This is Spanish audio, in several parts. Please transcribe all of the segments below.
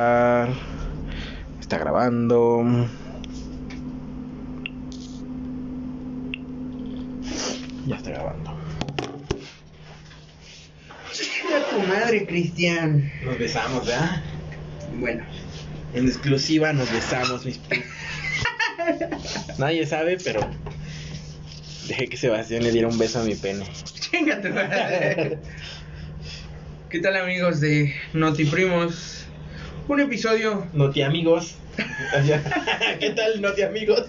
grabar. Está grabando. Ya está grabando. A tu madre, Cristian. Nos besamos, ¿verdad? Bueno, En exclusiva nos besamos, mis Nadie sabe, pero dejé que Sebastián le diera un beso a mi pene. chinga tu madre. ¿Qué tal, amigos de Notiprimos? Un episodio. Noti amigos. ¿Qué tal, Noti amigos?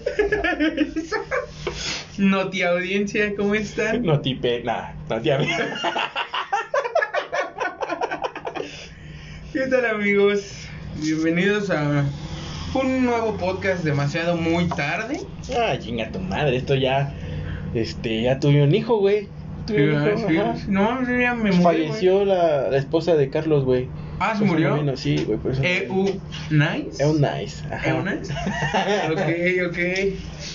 Noti audiencia, ¿cómo están? Noti pena. Noti amigos. ¿Qué tal, amigos? Bienvenidos a un nuevo podcast demasiado muy tarde. Ah, chinga tu madre, esto ya. Este, ya tuve un hijo, güey. Tuve un hijo, Sí, sí. No, ya me Falleció la, la esposa de Carlos, güey. ¿Se Por eso murió? no vino, Sí, güey, por eso. EU Nice. Eu nice. Ajá. EU Nice. Ok, ok.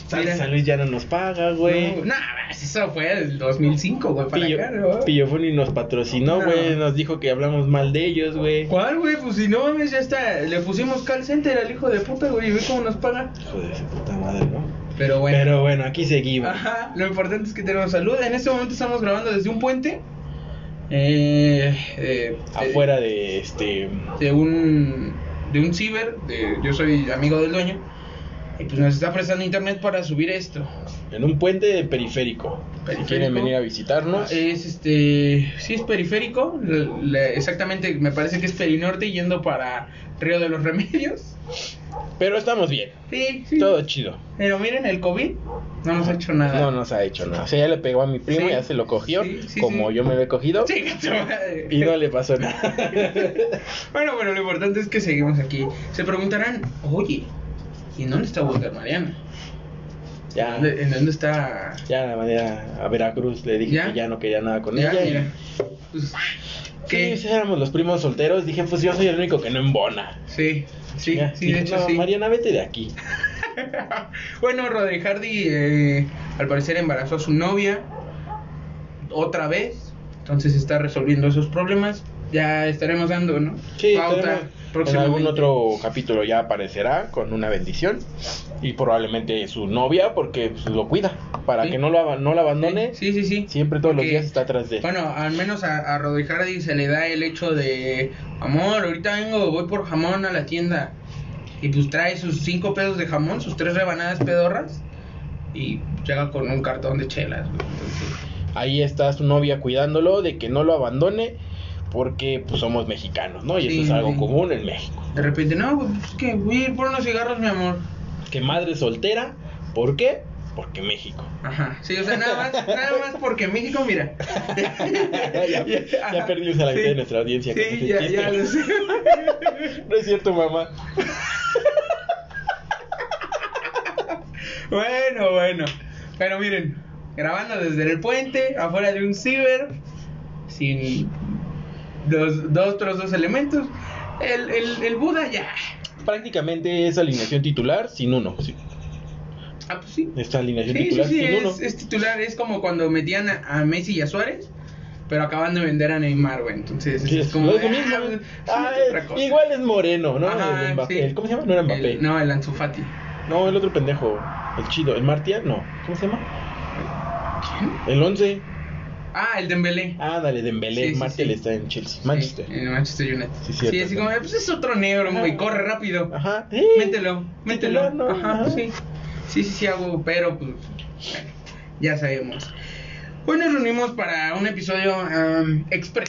San, Mira. San Luis ya no nos paga, güey. No, nah, eso fue el 2005, güey, para Pillo, acá, ¿no? Pillofoni nos patrocinó, No. güey. Nos dijo que hablamos mal de ellos, güey. ¿Cuál, güey? Pues si no mames, ya está. Le pusimos call center al hijo de puta, güey, y ve cómo nos paga. Hijo de su puta madre, ¿no? Pero bueno. Pero bueno, aquí seguimos. Ajá, lo importante es que tenemos salud. En este momento estamos grabando desde un puente. Eh, eh, Afuera de este. De, un. De un ciber. De, yo soy amigo del dueño. Y pues nos está prestando internet para subir esto. En un puente periférico. Si Periférico. quieren venir a visitarnos. Es este. Sí, es periférico. le- le- exactamente, me parece que es Perinorte yendo para Río de los Remedios. Pero estamos bien. Sí, sí. Todo chido. Pero miren, el COVID no nos ha hecho nada. No nos ha hecho nada. O sea, ya le pegó a mi primo, Sí. ya se lo cogió. Sí, sí, como yo me lo he cogido. Y no le pasó nada. Bueno, bueno, lo importante es que seguimos aquí. Se preguntarán, oye, ¿y en dónde está Walter Mariana? ya. ¿Dónde- ¿En dónde está? Ya de manera a Veracruz le dije ¿Ya? que ya no quería nada con Ya, ella. y-. Pues, ¿Qué? Sí, éramos los primos solteros. Dije, pues yo soy el único que no embona. Sí, sí, Ya, sí, de hecho no, sí. Mariana, vete de aquí. bueno, Rodri Hardy eh, al parecer embarazó a su novia otra vez. Entonces está resolviendo esos problemas. Ya estaremos dando, ¿no? Sí, Pauta en algún otro capítulo ya aparecerá con una bendición. Y probablemente su novia, porque pues, lo cuida. Para Sí. que no lo, no lo abandone. Sí, sí, sí. Siempre todos los Porque- días está atrás de él. Bueno, al menos a, a Rodri Hardy se le da el hecho de, amor, ahorita vengo, voy por jamón a la tienda. Y pues trae sus cinco pesos de jamón, sus tres rebanadas pedorras. Y llega con un cartón de chelas. Entonces, Ahí está su novia cuidándolo de que no lo abandone. Porque pues somos mexicanos, ¿no? Y Sí, eso es algo sí. común en México. de repente, no, pues es que voy a ir por unos cigarros, mi amor. Que madre soltera. ¿Por qué? Porque México. Ajá, sí, o sea, nada más, nada más porque México, mira. ya, ya perdimos a la mitad de nuestra audiencia. Sí, ya, ya lo sé. No es cierto, mamá. Bueno, bueno. Pero miren, grabando desde el puente, afuera de un ciber, sin los dos otros dos elementos. El, el, el Buda ya. Prácticamente es alineación titular sin uno. Sí. Ah, pues sí. Esta alineación Sí, titular sí, sin uno. es, es titular. Es como cuando metían a, a Messi y a Suárez, pero acaban de vender a Neymar, güey. Entonces, Sí, es es como. lo de, mismo. ah, pues, Ah, otra cosa. igual es Moreno, ¿no? Ajá, el Mbappé. sí. El- ¿Cómo se llama? No era Mbappé. El- no, el Ansu Fati. No, el otro pendejo. El chido. ¿El Martial? No. ¿Cómo se llama? ¿Quién? El 11. Ah, el Dembélé. Ah, dale, Dembélé. Sí, sí, Martial sí. está en Chelsea. Manchester. En Manchester United. Sí, Sí, cierto, así sí. como, pues es otro negro, güey, corre rápido. Ajá. Mételo, mételo. Ajá, Ajá. sí. Sí, sí, sí hago, pero pues, bueno, ya sabemos. Hoy nos reunimos para un episodio um, express.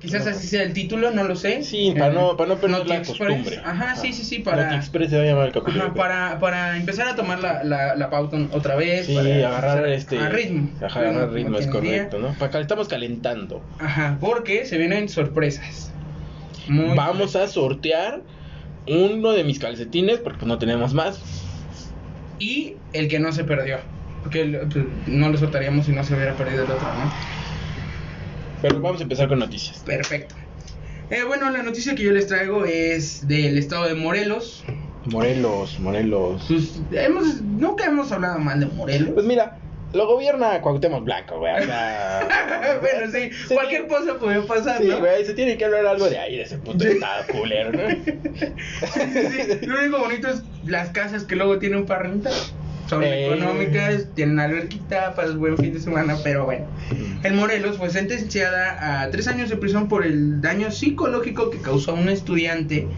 Quizás No. así sea el título, no lo sé. Sí, para no- para no perder la Express. costumbre. Ajá, sí, sí, sí, Para... Express se va a llamar el capítulo. Ajá, para, para empezar a tomar la, la, la pauta otra vez. Sí, para agarrar este. A ritmo. Ajá, agarrar como ritmo, es correcto, ¿no? Para estamos calentando. Ajá, porque se vienen sorpresas. Muy Vamos a sortear uno de mis calcetines, porque no tenemos más. y el que no se perdió. Porque el- pues, no lo soltaríamos si no se hubiera perdido el otro, ¿no? Pero vamos a empezar con noticias. Perfecto. Eh, bueno, la noticia que yo les traigo es del estado de Morelos. Morelos, Morelos. Pues, hemos, nunca hemos hablado mal de Morelos. Pues mira, lo gobierna Cuauhtémoc Blanco, güey. O sea, bueno, sí, cualquier tiene- cosa puede pasar, Sí, ¿no? güey, se tiene que hablar algo de ahí, de ese puto estado culero, ¿no? Sí, Lo único bonito es las casas que luego tienen para rentar. Son Eh. económicas, tienen alberquita para el buen fin de semana, pero bueno. El Morelos fue sentenciada a tres años de prisión por el daño psicológico que causó a un estudiante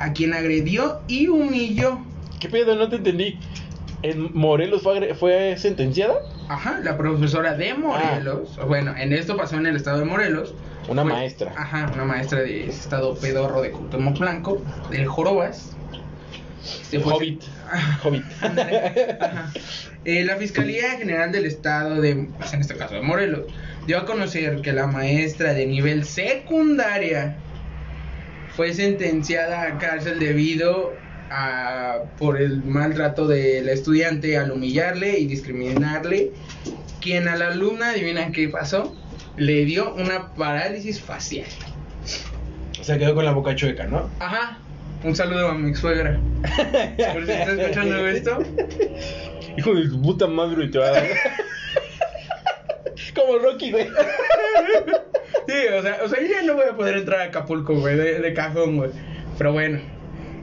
a quien agredió y humilló. ¿Qué pedo? No te entendí. ¿En Morelos fue, fue sentenciada? Ajá, la profesora de Morelos, bueno, en esto pasó en el estado de Morelos. Una Fue- maestra. Ajá, una maestra de ese estado pedorro de Cuauhtémoc Blanco, del Jorobas. Este fue- Hobbit. Ajá. Hobbit. Ándale, ajá. Eh, la Fiscalía General del Estado de, pues, en este caso de Morelos, dio a conocer que la maestra de nivel secundaria fue sentenciada a cárcel debido a por el maltrato de la estudiante al humillarle y discriminarle, quien a la alumna, adivina qué pasó, le dio una parálisis facial. O sea, quedó con la boca chueca, ¿no? Ajá. Un saludo a mi suegra. Por si está escuchando esto. Hijo de su puta madre, te va a dar. Como Rocky, güey. Sí, o sea, o sea, yo ya no voy a poder entrar a Acapulco, güey, de, de cajón, güey. Pero bueno.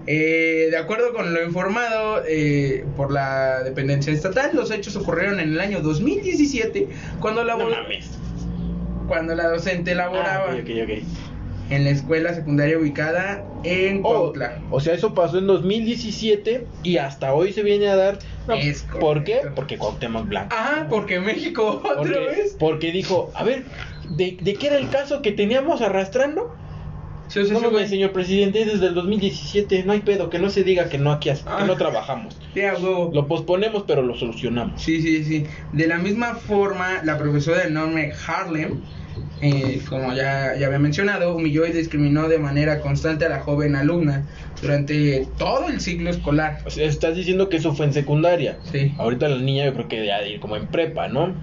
Eh, de acuerdo con lo informado eh, por la dependencia estatal, los hechos ocurrieron en el año 2017 cuando la, No cuando la docente laboraba Ah, ok, ok, ok. En la escuela secundaria ubicada en Oh, Cuautla. o sea, eso pasó en 2017 y hasta hoy se viene a dar. No, Es ¿Por qué? Porque Cuauhtémoc Blanco. Ajá, porque México otra Porque, vez. porque dijo, a ver, ¿de, ¿de qué era el caso que teníamos arrastrando? Sí, sea, No sí, güey. señor presidente, es desde el 2017, no hay pedo, que no se diga que no aquí Ah. que no trabajamos. Sí, a huevo. Lo posponemos, pero lo solucionamos. Sí, sí, sí. De la misma forma, la profesora de Norme Harlem, eh, como ya, ya había mencionado, humilló y discriminó de manera constante a la joven alumna durante todo el ciclo escolar. O sea, estás diciendo que eso fue en secundaria. Sí. Ahorita la niña yo creo que ya de ir como en prepa, ¿no?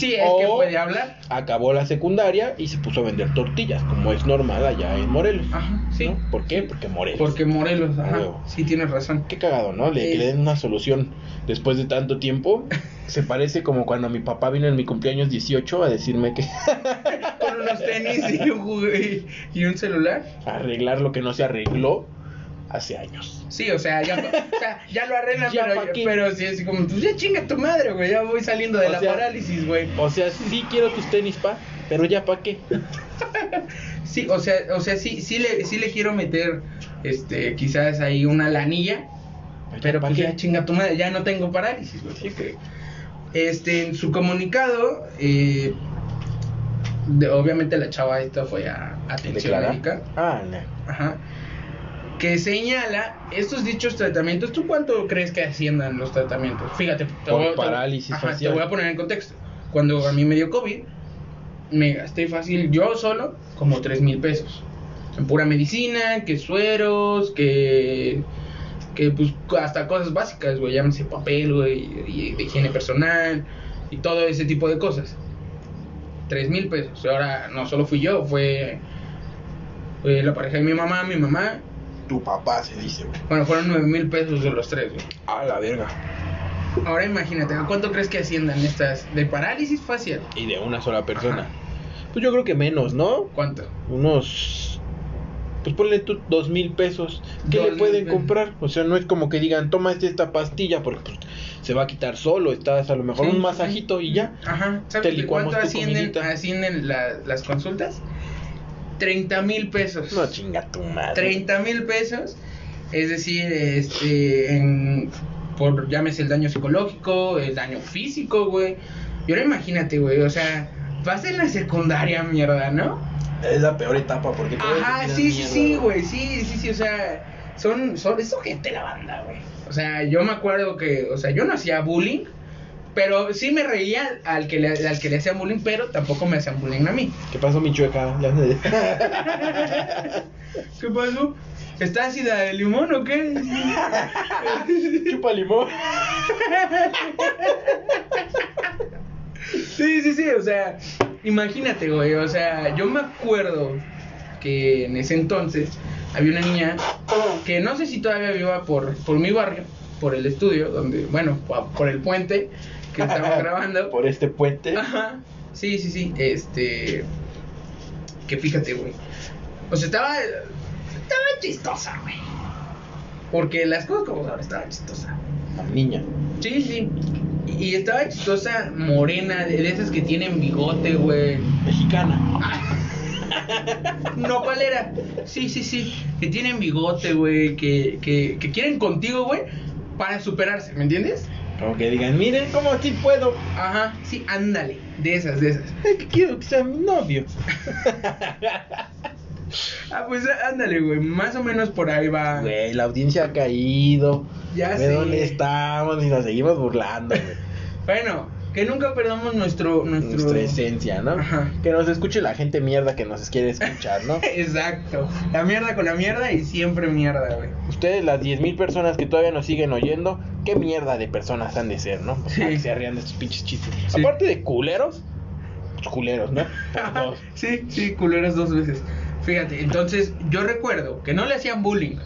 Sí, es que puede hablar. Acabó la secundaria y se puso a vender tortillas, como es normal allá en Morelos. Ajá, sí. ¿no? ¿Por qué? Porque Morelos. Porque Morelos, ajá. Sí, tienes razón. Qué cagado, ¿no? Le, que le den una solución después de tanto tiempo. Se parece como cuando mi papá vino en mi cumpleaños 18 a decirme que Con unos tenis y un, y un celular. arreglar lo que no se arregló hace años. Sí, o sea, ya, o sea, ya lo arreglan, Ya, pero, pero sí, así como, pues ya chinga tu madre, güey. Ya voy saliendo de O la sea- parálisis, güey. O sea, sí quiero tus tenis, pa, pero ya pa' qué. Sí, o sea, o sea, sí, sí le, sí le quiero meter, este, quizás ahí una lanilla, pero ¿pa' pues qué? ya chinga tu madre, ya no tengo parálisis, güey. Sí, güey. Este, en su comunicado, eh, de- obviamente la chava esta fue a atención médica, Ah, no. ajá, que señala estos dichos tratamientos. ¿Tú cuánto crees que asciendan los tratamientos? Fíjate, te voy, parálisis ajá, te voy a poner en contexto. Cuando a mí me dio COVID, me gasté fácil yo solo como 3 mil pesos. En pura medicina, que sueros, que. que pues hasta cosas básicas, güey. Llámese papel, güey, y de higiene personal, y todo ese tipo de cosas. 3 mil pesos. Ahora no solo fui yo, fue. fue la pareja de mi mamá, mi mamá. Tu papá se dice, güey. Bueno, fueron 9 mil pesos de los tres, güey. A la verga. Ahora imagínate, ¿a cuánto crees que asciendan estas de parálisis facial? Y de una sola persona. Ajá. Pues yo creo que menos, ¿no? ¿Cuánto? Unos. Pues ponle tú dos mil pesos. ¿Qué Dos le pueden pesos. comprar? O sea, no es como que digan, toma este- esta pastilla porque pues, se va a quitar solo. Estás a lo mejor Sí, un sí, masajito y ya. Ajá. Te ¿Sabes de licuamos cuánto tu ascienden, comidita. ascienden la- las consultas? 30 mil pesos. No chinga tu madre. 30 mil pesos. Es decir, este, en, por, llámese el daño psicológico, el daño físico, güey. Y ahora imagínate, güey, o sea, vas en la secundaria, mierda, ¿no? Es la peor etapa porque Ajá, sí, sí, sí, güey, sí, sí, sí, o sea, son, son, es gente la banda, güey. O sea, yo me acuerdo que, o sea, yo no hacía bullying, pero sí me reía al que le, al que le hacían bullying, pero tampoco me hacían bullying a mí. ¿Qué pasó, mi chueca? ¿Qué pasó? ¿Está ácida de limón o qué? Chupa limón. Sí, sí, sí, o sea, imagínate, güey, o sea, yo me acuerdo que en ese entonces había una niña que no sé si todavía viva por, por mi barrio, por el estudio, donde, bueno, por el puente, que estamos grabando. Por este puente. Ajá. Sí, sí, sí. Este. Que fíjate, güey. O sea, estaba. Estaba chistosa, güey. Porque las cosas como ahora estaba chistosa. La niña. Sí, sí. Y estaba chistosa, morena, de de esas que tienen bigote, güey. Mexicana. No, ¿cuál era? Sí, sí, sí. Que tienen bigote, güey. Que, que, que quieren contigo, güey. Para superarse, ¿me entiendes? Como que digan, miren cómo sí puedo. Ajá, sí, ándale. De esas, de esas. Es que quiero que sea mi novio. Ah, pues ándale, güey. Más o menos por ahí va. Güey, la audiencia ha caído. Ya ¿De sé. dónde estamos? Y nos seguimos burlando, güey. Bueno, que nunca perdamos nuestro. nuestro... Nuestra esencia, ¿no? Ajá. Que nos escuche la gente mierda que nos quiere escuchar, ¿no? Exacto. La mierda con la mierda y siempre mierda, güey. Ustedes, las 10.000 personas que todavía nos siguen oyendo, ¿qué mierda de personas han de ser, no? Pues, Sí. para que se rían de estos pinches chistes. Sí. Aparte de culeros, pues culeros, ¿no? Dos. sí, sí, culeras dos veces. Fíjate, entonces yo recuerdo que no le hacían bullying.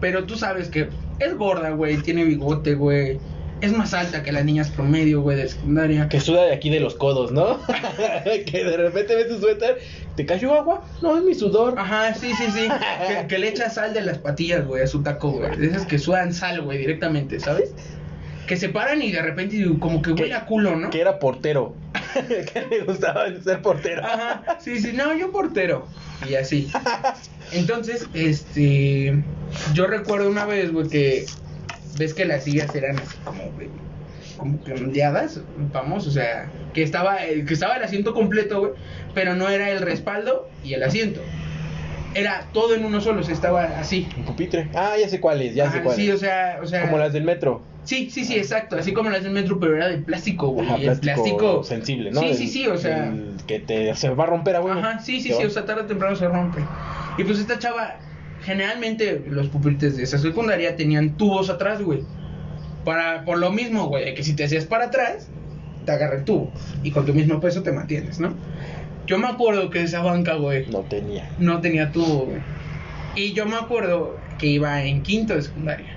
Pero tú sabes que es gorda, güey, tiene bigote, güey. Es más alta que las niñas promedio, güey, de secundaria. Que suda de aquí de los codos, ¿no? que de repente ves tu suéter, ¿te cayó agua? No, es mi sudor. Ajá, sí, sí, sí. Que, que le echa sal de las patillas, güey, a su taco, güey. De esas que sudan sal, güey, directamente, ¿sabes? Que se paran y de repente como que huele a culo, ¿no? Que era portero. que le gustaba ser portero. Ajá, sí, sí, no, yo portero. Y así. Entonces, este. Yo recuerdo una vez, güey, que. Ves que las sillas eran así como, güey. Como que ondeadas, vamos, o sea, que estaba, que estaba el asiento completo, güey, pero no era el respaldo y el asiento. Era todo en uno solo, o sea, estaba así. Un pupitre. Ah, ya sé cuál es, ya sé Ajá, cuál sí, es. o sea, o sea. Como las del metro. Sí, sí, sí, exacto. Así como las del metro, pero era de plástico, güey. Ajá, y el plástico. sensible, ¿no? Sí, sí, sí, o sea. del que te, se va a romper a huevo. Ajá, sí, sí, sí, va- o sea, tarde o temprano se rompe. Y pues esta chava, generalmente los pupitres de esa secundaria tenían tubos atrás, güey. Para, por lo mismo, güey, que si te hacías para atrás, te agarra el tubo. Y con tu mismo peso te mantienes, ¿no? Yo me acuerdo que esa banca, güey, No tenía. no tenía tubo, güey. Y yo me acuerdo que iba en quinto de secundaria.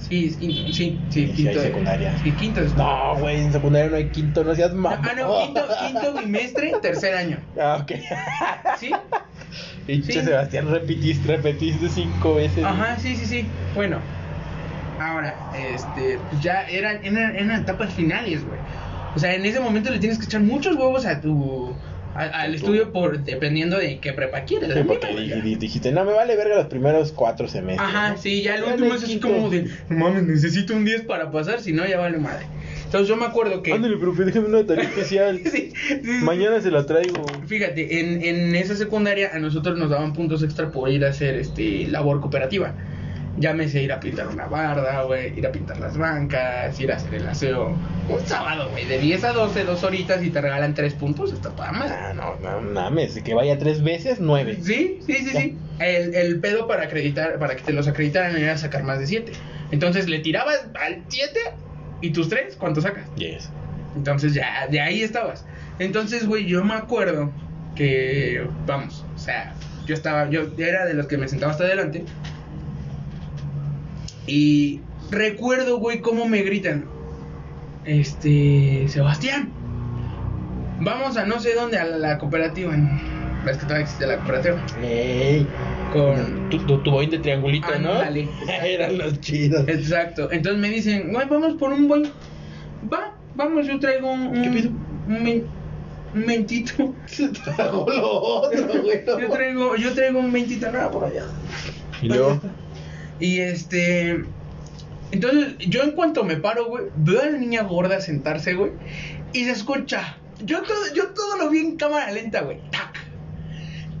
Sí, es quinto, sí, sí, Sí, quinto hay secundaria. Sí, quinto de secundaria. No, güey, en secundaria no hay quinto, no seas mamón. Ah, no, quinto, quinto bimestre, tercer año. Ah, ok. ¿Sí? Pinche Sí. Sebastián, repetiste, repetiste cinco veces. Ajá, sí, sí, sí. Bueno, ahora, este, pues ya eran, eran, eran etapas finales, güey. O sea, en ese momento le tienes que echar muchos huevos a tu, al Tu- estudio por dependiendo de qué prepa quieres. Sí, porque dijiste, no, me vale verga los primeros cuatro semestres. Ajá, ¿no? sí, ya el último es así como de, no mames, necesito un 10 para pasar, si no ya vale madre. Entonces yo me acuerdo que... Ándale, profe, déjame una tarea especial. Sí, sí, sí. Mañana se la traigo. Fíjate, en, en esa secundaria a nosotros nos daban puntos extra por ir a hacer este labor cooperativa. Llámese ir a pintar una barda, güey, ir a pintar las bancas, ir a hacer el aseo. Un sábado, güey, de 10 a 12, dos horitas y te regalan 3 puntos, está toda madre. Ah, no, no mames, que vaya tres veces, nueve. Sí, sí, sí, sí. El, el pedo para acreditar, para que te los acreditaran era sacar más de 7. Entonces le tirabas al 7 y tus 3, ¿cuánto sacas? Yes. Entonces ya, de ahí estabas. Entonces, güey, yo me acuerdo que, vamos, o sea, yo estaba, yo era de los que me sentaba hasta adelante. Y recuerdo, güey, cómo me gritan. Este, Sebastián, vamos a no sé dónde, a la, cooperativa. Ves que todavía existe la cooperativa. Ey. Con... Tu, tu, tu boing de triangulito, ¿no? Ándale. Eran los chidos. Exacto. Entonces me dicen, güey, vamos por un buen. Va, vamos, yo traigo un. un ¿Qué pido? Un, men- un mentito. Se tragó lo otro, güey. Yo traigo, yo traigo un mentito nada por allá. Y luego, Y este. Entonces, yo en cuanto me paro, güey, veo a la niña gorda sentarse, güey, y se escucha. Yo todo, yo todo lo vi en cámara lenta, güey. Tac.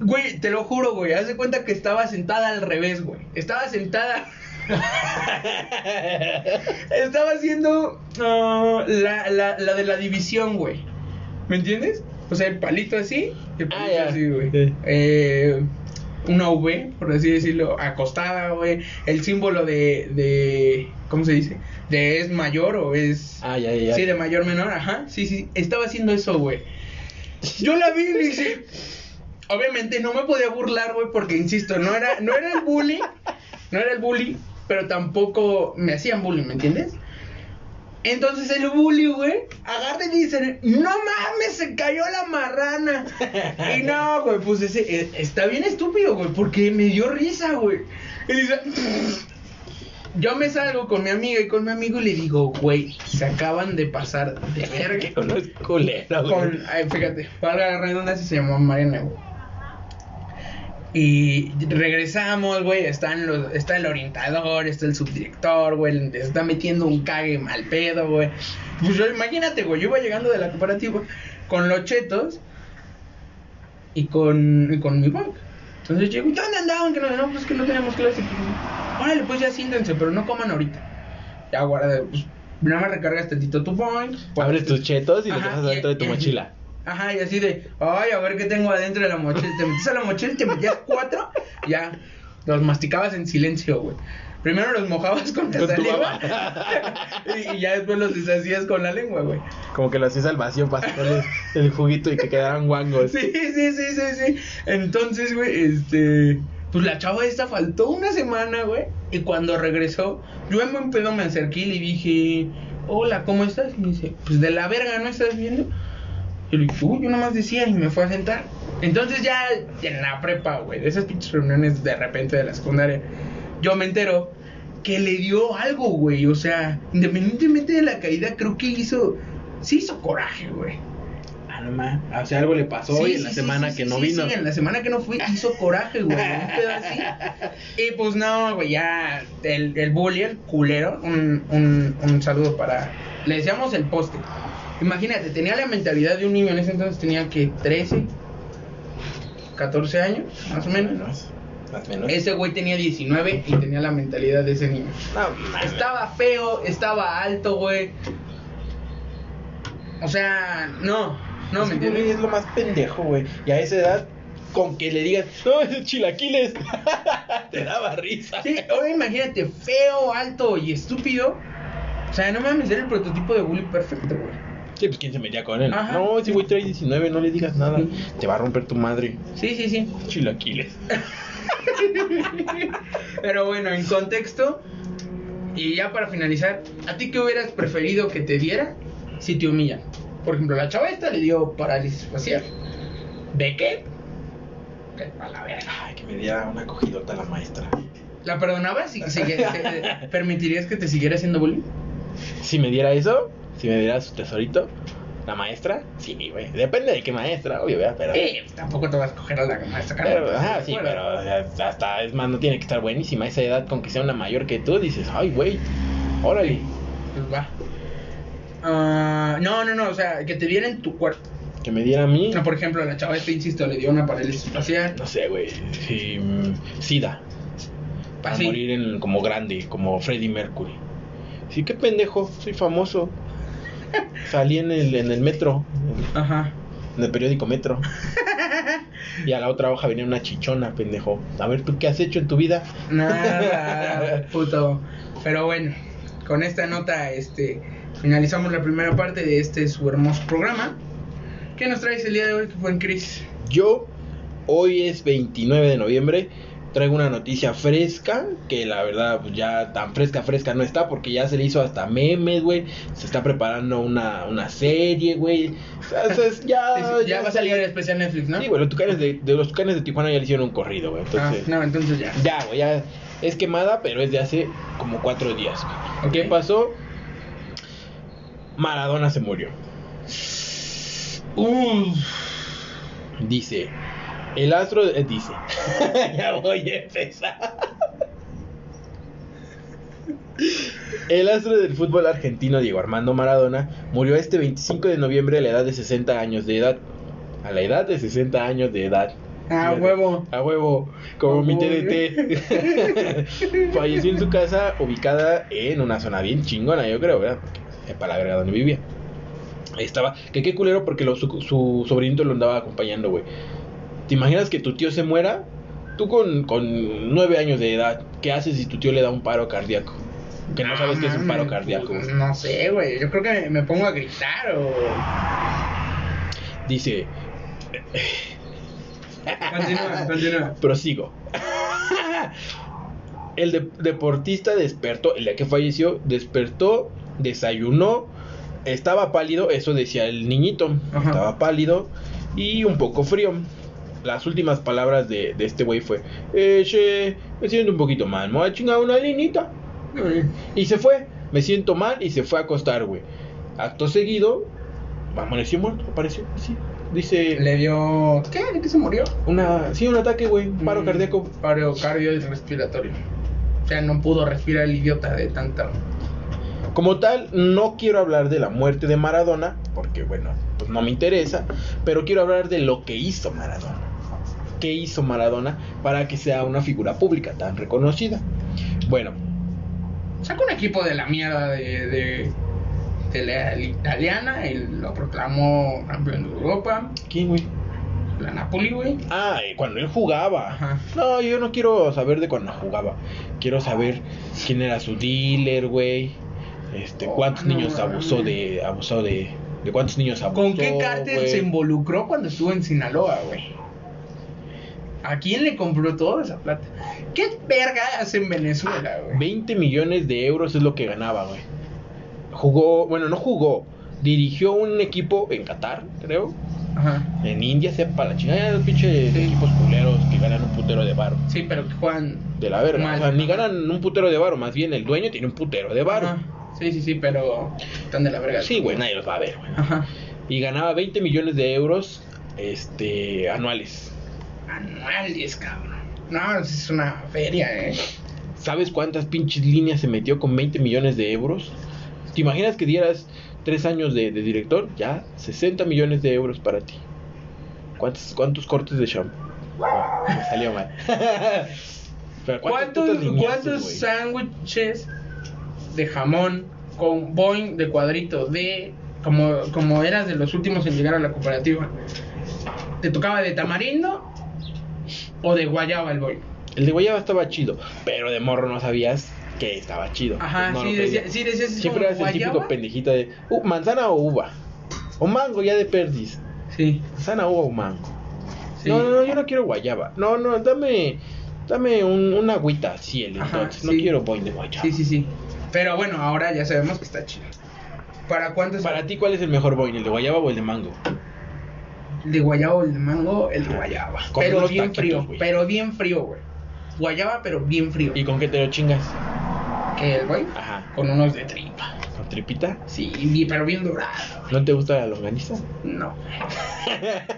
Güey, te lo juro, güey. Haz de cuenta que estaba sentada al revés, güey. Estaba sentada. estaba haciendo ah, la, la, la de la división, güey. ¿Me entiendes? O sea, el palito así. El Ah, palito ya. así, güey. Sí. Eh, una V, por así decirlo, acostada, güey. El símbolo de, de. ¿Cómo se dice? De es mayor o es. Ah, ya, ya. Sí, de mayor menor, ajá. Sí, sí. Estaba haciendo eso, güey. Yo la vi y dije. Obviamente no me podía burlar, güey, porque insisto, no era, no era el bully. No era el bully, pero tampoco me hacían bullying, ¿me entiendes? Entonces el bully, güey, agarra y dice, no mames, se cayó la marrana. Y no, güey, pues ese, eh, está bien estúpido, güey, porque me dio risa, güey. Y dice, yo me salgo con mi amiga y con mi amigo y le digo, güey, se acaban de pasar de verga. Que uno es culero, güey. Con, ay, fíjate, para la redundancia se llamó Mariana, güey. Y regresamos, güey, están los, está el orientador, está el subdirector, güey, le está metiendo un cague mal pedo, güey. Pues yo, imagínate, güey, yo iba llegando de la cooperativa con los chetos y con, y con mi bank. Entonces llego, ¿y ¿dónde andaban? Que no, no, pues que no teníamos clase. Pues, órale, pues ya siéntense, pero no coman ahorita. Ya, guarda, pues nada más recargas tantito tu point. Abres tus chetos y los dejas dentro de tu mochila. Ajá, y así de, ay, a ver qué tengo adentro de la mochila. Te metes a la mochila y te metías cuatro, ya, los masticabas en silencio, güey. Primero los mojabas con la Con saliva y ya después los deshacías con la lengua, güey. Como que lo hacías al vacío para sacarles el juguito y que quedaran guangos. Sí, sí, sí, sí, sí. Entonces, güey, este. Pues la chava esta faltó una semana, güey. Y cuando regresó, yo en buen pedo me acerqué y le dije, hola, ¿cómo estás? Y me dice, pues de la verga, ¿no estás viendo? Y le dije, uy, yo nomás decía y me fue a sentar. Entonces ya en la prepa, güey, de esas pinches reuniones de repente de la secundaria, yo me entero que le dio algo, güey. O sea, independientemente de la caída, creo que hizo, sí hizo coraje, güey. Ah, no más. O sea, algo le pasó Sí, hoy en sí, la semana sí, que no vino. Sí, en la semana que no fui hizo coraje, güey. Un pedo así. Y pues no, güey, ya el, el bully, el culero, un, un, un saludo para... Le decíamos el poste. Imagínate, tenía la mentalidad de un niño en ese entonces, tenía que 13, 14 años, más o menos. Más o menos. Ese güey tenía 19 y tenía la mentalidad de ese niño. No. Estaba feo, estaba alto, güey. O sea, no, no, Es ¿me entiendes? Es lo más pendejo, güey. Y a esa edad, con que le digas, no, es chilaquiles, te daba risa. Sí, ahora imagínate, feo, alto y estúpido. O sea, no mames, era el prototipo de bully perfecto, güey. Sí, pues quién se metía con él. Ajá. No, ese güey trae 19, no le digas nada. Te va a romper tu madre. Sí, sí, sí. Chilaquiles. Pero bueno, en contexto, y ya para finalizar, ¿a ti qué hubieras preferido que te diera si te humillan? Por ejemplo, la chava esta le dio parálisis facial. ¿De qué? Que pa' la verga. Ay, que me diera una cogidota la maestra. ¿La perdonabas y sigue- te- permitirías que te siguiera haciendo bullying? Si me diera eso, si me diera su tesorito, la maestra, sí, güey. Depende de qué maestra, obvio, ¿verdad? Pero. Eh, tampoco te vas a coger a la maestra pero, Carmen, ajá, ¿estás de sí, pero hasta es más, no tiene que estar buenísima esa edad con que sea una mayor que tú. Dices, ay, güey, órale. Pues va. Ah, no, no, no, o sea, que te diera en tu cuerpo. Que me diera a mí, No, por ejemplo, la chava esta, insisto, le dio una parálisis facial. no sé, güey, sí, mm, SIDA. Para Así. morir en, como grande, como Freddie Mercury. Sí, qué pendejo, soy famoso. Salí en el, en el metro, Ajá. en el periódico Metro. Y a la otra hoja venía una chichona, pendejo. A ver, ¿tú qué has hecho en tu vida? Nada, puto. Pero bueno, con esta nota, este, finalizamos la primera parte de este su hermoso programa. ¿Qué nos traes el día de hoy, que buen Chris? Yo, hoy es 29 de noviembre, traigo una noticia fresca, que la verdad pues, ya tan fresca, fresca no está, porque ya se le hizo hasta memes, güey. Se está preparando una, una serie, güey. O sea, ya, ya, va a salir el especial Netflix, ¿no? Sí, güey, los tucanes de, de los tucanes de Tijuana ya le hicieron un corrido, güey. Ah, Entonces, no, entonces ya. ya, güey, ya es quemada, pero es de hace como cuatro días. güey. Ok. ¿Qué pasó? Maradona se murió. Uf. Dice, el astro eh, dice, ya voy a empezar. El astro del fútbol argentino Diego Armando Maradona murió este 25 de noviembre a la edad de 60 años de edad. A la edad de 60 años de edad. A huevo. A huevo, como A mi. TDT. Falleció en su casa ubicada en una zona bien chingona, yo creo, ¿verdad? Para la verga donde vivía. Ahí estaba. Que qué culero porque lo- su, su sobrinito lo andaba acompañando, güey. ¿Te imaginas que tu tío se muera? Tú con, con nueve años de edad, ¿qué haces si tu tío le da un paro cardíaco? Que no sabes qué es un paro cardíaco. No sé, güey. Yo creo que me, me pongo a gritar o. Dice, Continúa, continúa. prosigo. El de- deportista despertó, el día que falleció, despertó desayunó, estaba pálido, eso decía el niñito, Ajá. estaba pálido y un poco frío. Las últimas palabras de, de este güey fue, eh, che, me siento un poquito mal, me voy a chingar una linita. Y se fue, me siento mal y se fue a acostar, güey. Acto seguido, amaneció muerto, apareció, sí. Dice, Le dio. ¿Qué? ¿De qué se murió? una, sí, un ataque, güey, paro Mm, cardíaco. Paro cardiorrespiratorio. O sea, no pudo respirar el idiota de tanta. Como tal, no quiero hablar de la muerte de Maradona, porque bueno, pues no me interesa, pero quiero hablar de lo que hizo Maradona. ¿Qué hizo Maradona para que sea una figura pública tan reconocida? Bueno, Sacó un equipo de la mierda de, de, de la italiana y lo proclamó campeón de Europa. ¿quién, güey? La Napoli, güey. Ah, cuando él jugaba. Ajá. No, yo no quiero saber de cuando jugaba. Quiero saber quién era su dealer, güey. Este, Oh, cuántos no niños abusó de abusó de de cuántos niños abusó. ¿Con qué cártel güey? se involucró cuando estuvo en Sinaloa, güey? ¿A quién le compró toda esa plata? ¿Qué verga hace en Venezuela, güey? 20 millones de euros es lo que ganaba, güey. Jugó, bueno, no jugó, dirigió un equipo en Qatar, creo. Ajá. En India, sepa la chingada, esos pinches Sí. equipos culeros que ganan un putero de varo. Sí, pero que juegan. De la verga. Mal. O sea, ni ganan un putero de varo, más bien el dueño tiene un putero de varo. Ajá. Sí, sí, sí, pero están de la verga. Sí, güey, nadie los va a ver, güey. Ajá. Y ganaba 20 millones de euros este anuales. Anuales, cabrón. No, es una feria, eh. ¿Sabes cuántas pinches líneas se metió con 20 millones de euros? ¿Te imaginas que dieras tres años de, de director? Ya, 60 millones de euros para ti. ¿Cuántos, cuántos cortes de shampoo? Ah, me salió mal. Pero ¿Cuántos, cuántos sándwiches de jamón con boing de cuadrito de como, como eras de los últimos en llegar a la cooperativa? ¿Te tocaba de tamarindo o de guayaba el boing? El de guayaba estaba chido, pero de morro no sabías que estaba chido. Ajá, No sí, decía, sí decías es Siempre eras el típico guayaba. pendejita de uh, manzana o uva. O mango ya de perdis. Sí, Manzana, uva o mango. sí. No, no, no, yo no quiero guayaba. No, no, dame, dame un, una agüita ciel, Ajá, entonces. No sí. quiero boing de guayaba. Sí, sí, sí. Pero bueno, ahora ya sabemos que está chido. ¿Para cuántos? Para ti, ¿cuál es el mejor boing? ¿El de guayaba o el de mango? El de guayaba o el de mango, el de guayaba. Con pero bien taquitos, frío, pero bien frío, güey. Guayaba, pero bien frío. ¿Y con qué te lo chingas? ¿Qué, el güey? Ajá. Con unos de tripa. ¿Con tripita? Sí, pero bien dorado. ¿No te gusta la longaniza? No.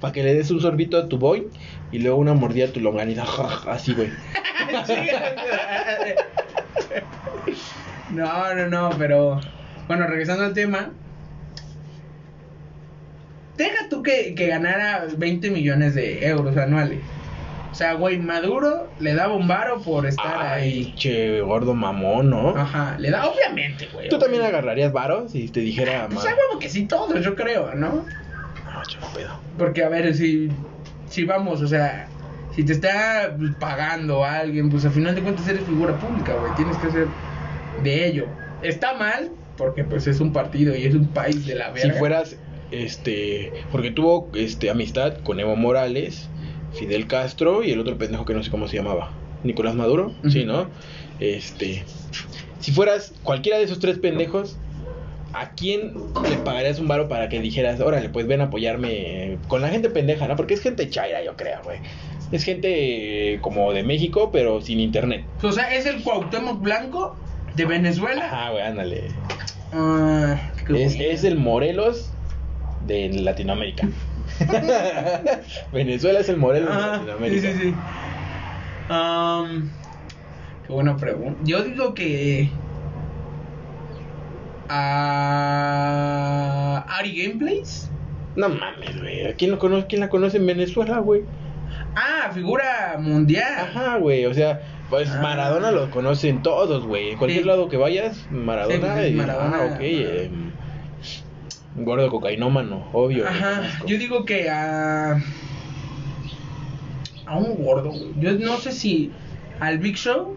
Para que le des un sorbito a tu boing y luego una mordida a tu longaniza. Así, güey. no, no, no, pero bueno, regresando al tema. Deja tú que, que ganara 20 millones de euros anuales. O sea, güey, Maduro le daba un varo por estar Ay, ahí. che, gordo mamón, ¿no? Ajá, le da, obviamente, güey. ¿Tú también agarrarías varos si te dijera Pues ma- a huevo que sí, todos, yo creo, ¿no? No, che, no pedo. Porque, a ver, si, si vamos, o sea, si te está pues, pagando alguien, pues al final de cuentas eres figura pública, güey. Tienes que hacer de ello. Está mal, porque pues es un partido y es un país de la Si verga. fueras, este, porque tuvo, este, amistad con Evo Morales, Fidel Castro y el otro pendejo que no sé cómo se llamaba, Nicolás Maduro, sí, ¿no? Este, si fueras cualquiera de esos tres pendejos, ¿a quién le pagarías un varo para que dijeras, órale, pues ven a apoyarme con la gente pendeja, ¿no? Porque es gente chaira, yo creo, güey. Es gente eh, como de México, pero sin internet. O sea, es el Cuauhtémoc Blanco de Venezuela. Ajá, güey, ándale. Ah, qué Es, es el Morelos de Latinoamérica. Venezuela es el Morelos de Ajá, sí, Latinoamérica. sí, sí. Am, qué buena pregunta. Yo digo que. A. Ari Gameplays. No mames, güey. ¿Quién, lo conoce, ¿Quién la conoce en Venezuela, güey? Ah, figura mundial. Ajá, güey. O sea, pues Ah. Maradona lo conocen todos, güey. En cualquier Sí. lado que vayas, Maradona. Sí, pues, Maradona. Ah, ok. eh, gordo cocainómano, obvio. Ajá, yo digo que a. A un gordo, güey. Yo no sé si al Big Show.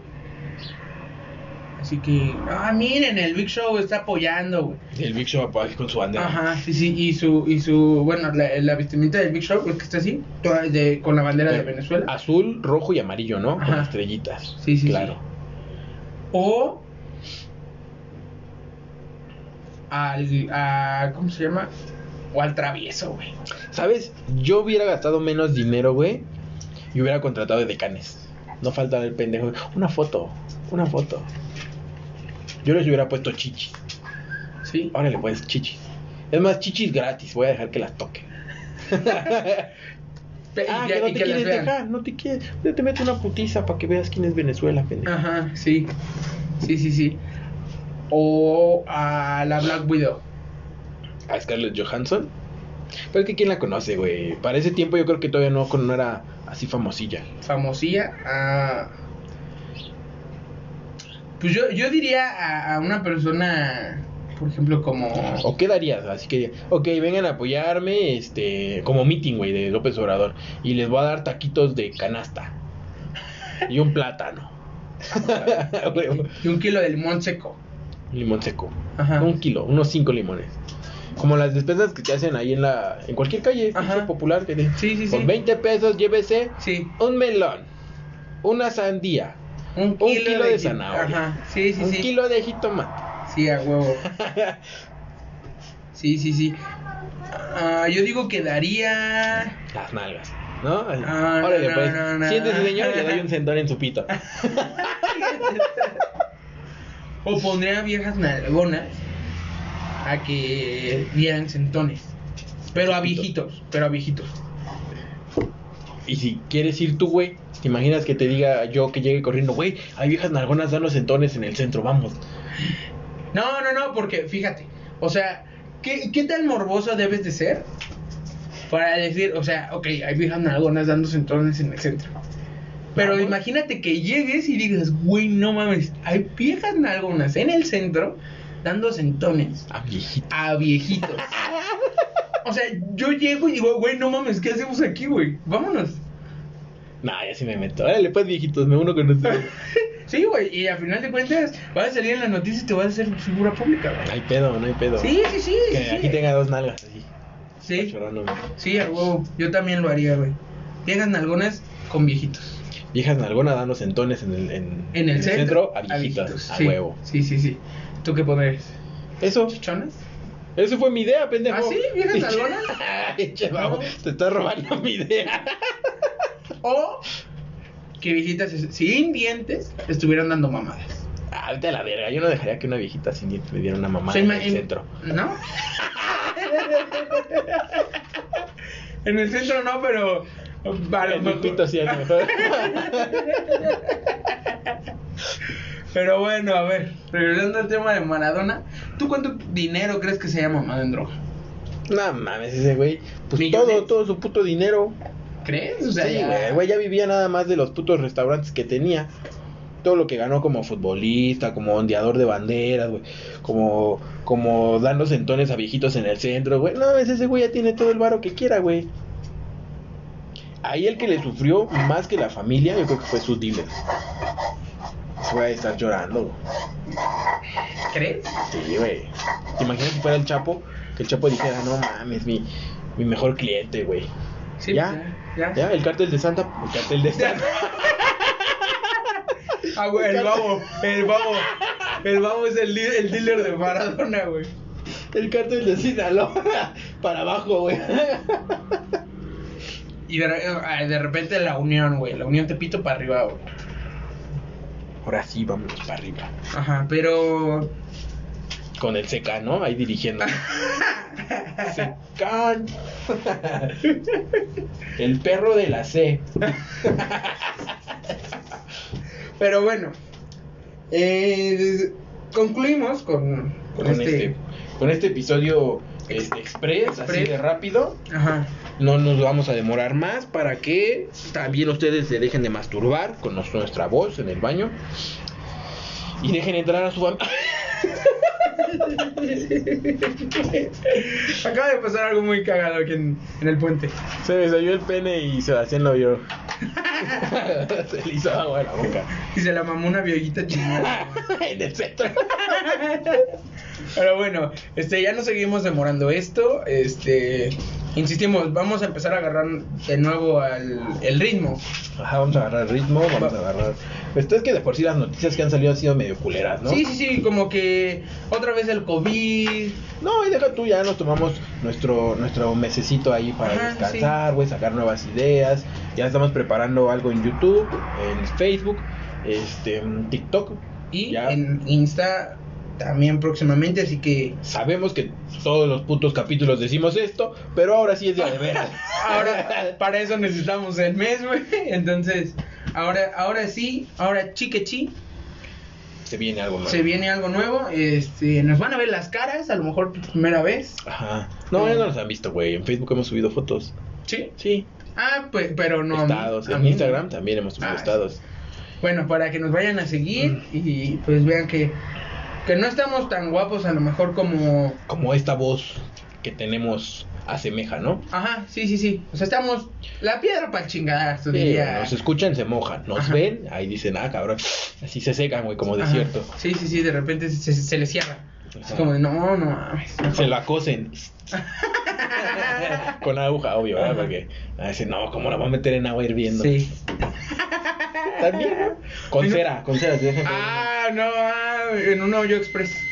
Así que. Ah, miren, el Big Show está apoyando, güey. El Big Show así con su bandera. Ajá, sí, sí, y su, y su, bueno, la, la vestimenta del Big Show es que está así, toda de, con la bandera de Venezuela. Azul, rojo y amarillo, ¿no? Con Ajá. estrellitas. Sí, sí, Claro. O al, a, ¿cómo se llama? O al travieso, güey. ¿Sabes? Yo hubiera gastado menos dinero, güey. Y hubiera contratado de decanes. No falta el pendejo. Una foto. Una foto. Yo les hubiera puesto chichis. Sí. Órale, pues, chichis. Es más, chichis gratis. Voy a dejar que las toquen. Pe- ah, que no te que quieres dejar. No te quieres. Yo te meto una putiza para que veas quién es Venezuela, pendejo. Ajá, sí. Sí, sí, sí. O a la Black Widow. A Scarlett Johansson. Pero es que quién la conoce, güey. Para ese tiempo yo creo que todavía no, no era así famosilla. Famosilla. A... Pues yo, yo diría a, a una persona, por ejemplo, como... ¿O qué darías? Así que, ok, vengan a apoyarme, este, como meeting, güey, de López Obrador. Y les voy a dar taquitos de canasta. Y un plátano. Y un kilo de limón seco. Limón seco. Ajá. Un kilo, unos cinco limones. Como las despensas que te hacen ahí en la, en cualquier calle Ajá. popular. Que te- Sí, sí, sí. Con 20 pesos llévese Sí. un melón, una sandía, Un Un kilo de zanahoria. Aja. Sí, sí, un kilo de jitomate. Sí, a huevo. Sí, sí, sí. Ah, yo digo que daría. Las nalgas, ¿no? Ah, no, Órale, no, pues. no, no. Siéntese, señor, y le doy un sentón en su pito. O pondría viejas nalgonas a que dieran centones. Pero a viejitos, pero a viejitos. Y si quieres ir tú, güey, ¿te imaginas que te diga yo que llegue corriendo, güey, hay viejas nalgonas dando sentones en el centro, vamos? No, no, no, porque fíjate, o sea, ¿qué, qué tan morboso debes de ser para decir, o sea, ok, hay viejas nalgonas dando centones en el centro? Pero Vamos. imagínate que llegues y digas, güey, no mames, hay viejas nalgonas en el centro dando centones A viejito. a viejitos. O sea, yo llego y digo, güey, no mames, ¿qué hacemos aquí, güey? Vámonos. Nah, ya sí me meto. Órale, pues, viejitos, me uno con ustedes. Sí, güey, y al final de cuentas vas a salir en las noticias y te vas a hacer figura pública, No güey. hay pedo, no hay pedo. Sí, sí, sí. Que sí, sí. aquí tenga dos nalgas así. Sí, sí, a huevo. Yo también lo haría, güey. Llegan algunas con viejitos. Viejas nalgonas dando sentones en el, en, En el centro, a viejitos. A, sí. huevo. Sí, sí, sí. ¿Tú qué pondrías? Eso, ¿Chichonas? eso fue mi idea, pendejo. ¿Ah, sí? ¿Viejas nalgonas? Che, vamos, te estás robando mi idea. O que viejitas sin dientes estuvieran dando mamadas. Ah, vete a la verga. Yo no dejaría que una viejita sin dientes me diera una sea, en el centro. ¿No? en el centro no, pero. Vale, mi pito sí, a lo mejor. Pero bueno, a ver, regresando al tema de Maradona, ¿tú cuánto dinero crees que se haya mamado en droga? No mames, ese güey. Pues Millones. todo, todo su puto dinero. ¿Crees? O sea, Sí, ya- güey. El güey ya vivía nada más de los putos restaurantes que tenía. Todo lo que ganó como futbolista, como ondeador de banderas, güey. Como, como dando sentones a viejitos en el centro, güey. No, mames, ese güey ya tiene todo el varo que quiera, güey. Ahí el que le sufrió más que la familia, yo creo que fue su dealer. Va a estar llorando. ¿Crees? Sí, güey. ¿Te imaginas si fuera el Chapo? Que el Chapo dijera, no mames, mi, mi mejor cliente, güey. Sí, ya, ya, ya, el cartel de Santa, el cartel de Santa. Ah, güey, el babo, el babo. El babo es el dealer de Maradona, güey. El cartel de Sinaloa. Para abajo, güey. Y de, re- ah, de repente la unión, güey. La unión Tepito para arriba, güey. Ahora sí, vamos para arriba. Ajá, pero. Con el seca, ¿no? Ahí dirigiendo. Secán. El perro de la C. Pero bueno. Eh, concluimos con, con, Con este. este, con este episodio este, express, así de rápido. Ajá. No nos vamos a demorar más para que también ustedes se dejen de masturbar con nos- nuestra voz en el baño. Y dejen entrar a su fam- Acaba de pasar algo muy cagado aquí en, en el puente. Se me salió el pene y Sebastián lo vio. se le hizo agua en la boca. Y se la mamó una viejita chingada. en el centro. Pero bueno, este, ya no seguimos demorando esto. Este, insistimos, vamos a empezar a agarrar de nuevo al, el ritmo. Ajá, vamos a agarrar el ritmo, vamos a agarrar... Pues es que de por sí las noticias que han salido han sido medio culeras, ¿no? Sí, sí, sí, como que otra vez el COVID. No, y deja tú, ya nos tomamos nuestro nuestro mesecito ahí para Ajá, descansar, güey, sacar nuevas ideas. Ya estamos preparando algo en YouTube, en Facebook, este, en TikTok. Y Ya. en Insta también próximamente, así que Sabemos que todos los putos capítulos decimos esto, pero ahora sí es de veras. ahora para eso necesitamos el mes, güey. Entonces, ahora ahora sí, ahora chiquechi, se viene algo nuevo. se viene algo nuevo. Este, nos van a ver las caras, a lo mejor por primera vez. Ajá. No, ya no los han visto, güey. En Facebook hemos subido fotos. Sí. Sí. Ah, pues, pero no. estados. En. Instagram también hemos subido Ah, estados. Bueno, para que nos vayan a seguir Mm. y pues vean que, que no estamos tan guapos a lo mejor como... Como esta voz que tenemos asemeja, ¿no? Ajá, sí, sí, sí. O sea, estamos... La piedra para chingar, Sí, diría. nos escuchan, se mojan. Nos Ajá. ven, ahí dicen, ah, cabrón. Así se secan, güey, como Ajá. desierto. Sí, sí, sí, de repente se, se, les cierra. Es como de, no, no mames. mejor". Se la cosen. Con aguja, obvio, ¿verdad? Porque a veces, no, ¿cómo la va a meter en agua hirviendo? Sí. También. Con cera, con cera, Ah, no, ah, en un hoyo express.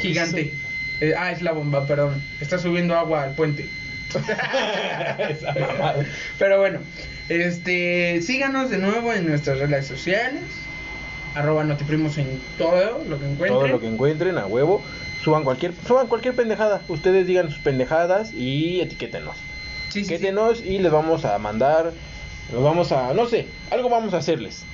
Gigante. Eh, ah, es la bomba, perdón. Está subiendo agua al puente. Pero bueno, este, síganos de nuevo en nuestras redes sociales. Arroba notiprimos en todo lo que encuentren. Todo lo que encuentren a huevo. Suban cualquier, suban cualquier pendejada. Ustedes digan sus pendejadas y etiquétenos. Sí, sí, sí. Etiquétenos y les vamos a mandar. Los vamos a. No sé, algo vamos a hacerles.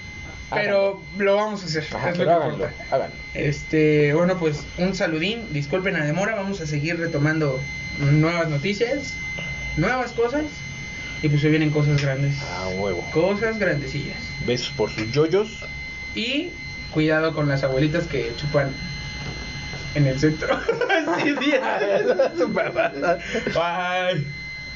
Pero lo vamos a hacer. Ajá, es lo que háganlo, háganlo. Este, bueno, pues un saludín. Disculpen la demora. Vamos a seguir retomando nuevas noticias, nuevas cosas. Y pues se vienen cosas grandes. A huevo. Cosas grandecillas. Besos por sus yoyos. Y cuidado con las abuelitas que chupan en el centro. sí, sí. Mamada. Bye.